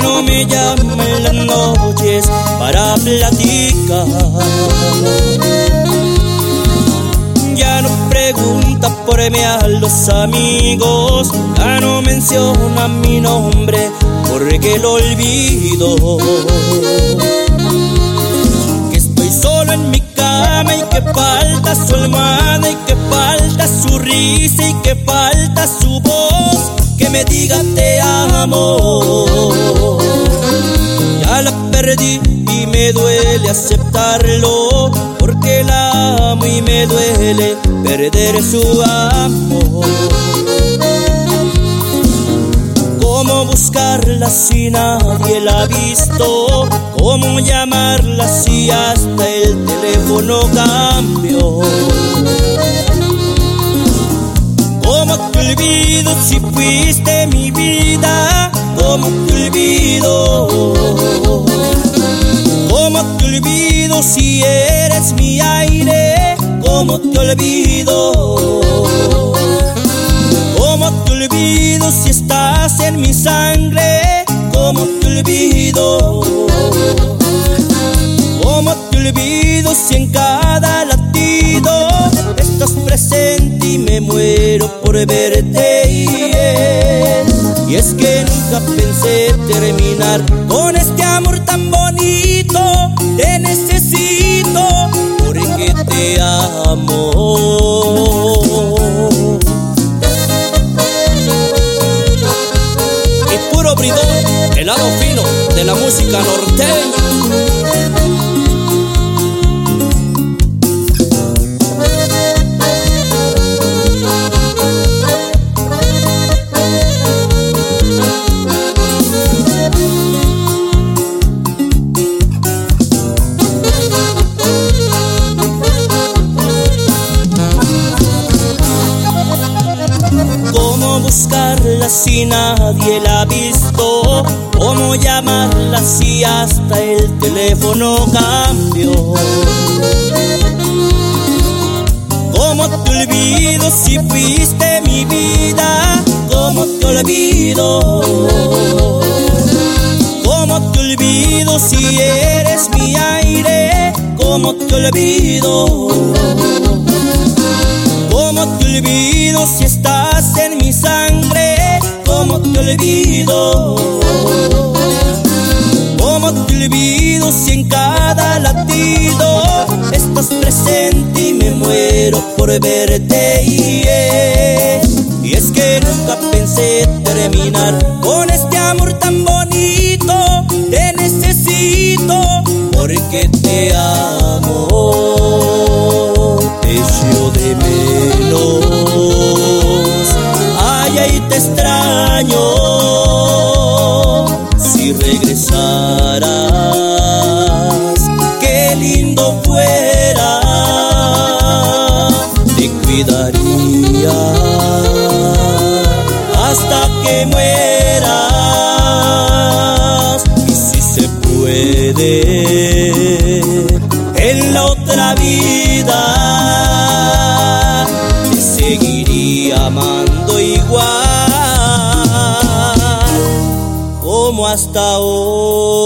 no me llama en las noches para platicar. Ya no pregunta por mí a los amigos, ya no menciona mi nombre porque lo olvido. Que estoy solo en mi cama y que falta su almohada y que falta su risa y que falta su voz me diga te amo. Ya la perdí y me duele aceptarlo porque la amo y me duele perder su amor. ¿Cómo buscarla si nadie la ha visto? ¿Cómo llamarla si hasta el teléfono cambió? Te olvido si fuiste mi vida? ¿Cómo te olvido? ¿Cómo te olvido si eres mi aire? ¿Cómo te olvido? ¿Cómo te olvido si estás en mi sangre? ¿Cómo te olvido? ¿Cómo te olvido si en y me muero por verte? Y es que nunca pensé terminar con este amor tan bonito. Te necesito porque te amo. Y puro bridón, el lado fino de la música norteña. Si nadie la ha visto? ¿Cómo llamarla si hasta el teléfono cambió? ¿Cómo te olvido si fuiste mi vida? ¿Cómo te olvido? ¿Cómo te olvido si eres mi aire? ¿Cómo te olvido? ¿Cómo te olvido si estás en mi sangre? ¿Cómo te olvido? ¿Cómo te olvido si en cada latido estás presente y me muero por verte? Y es que nunca pensé terminar con este amor tan bonito. Te necesito porque te amo. Te echo de menos. Ay, te extraño. Si regresaras, qué lindo fuera. Te cuidaría hasta que mueras. Y si se puede, en la otra vida te seguiría amando igual como hasta hoy.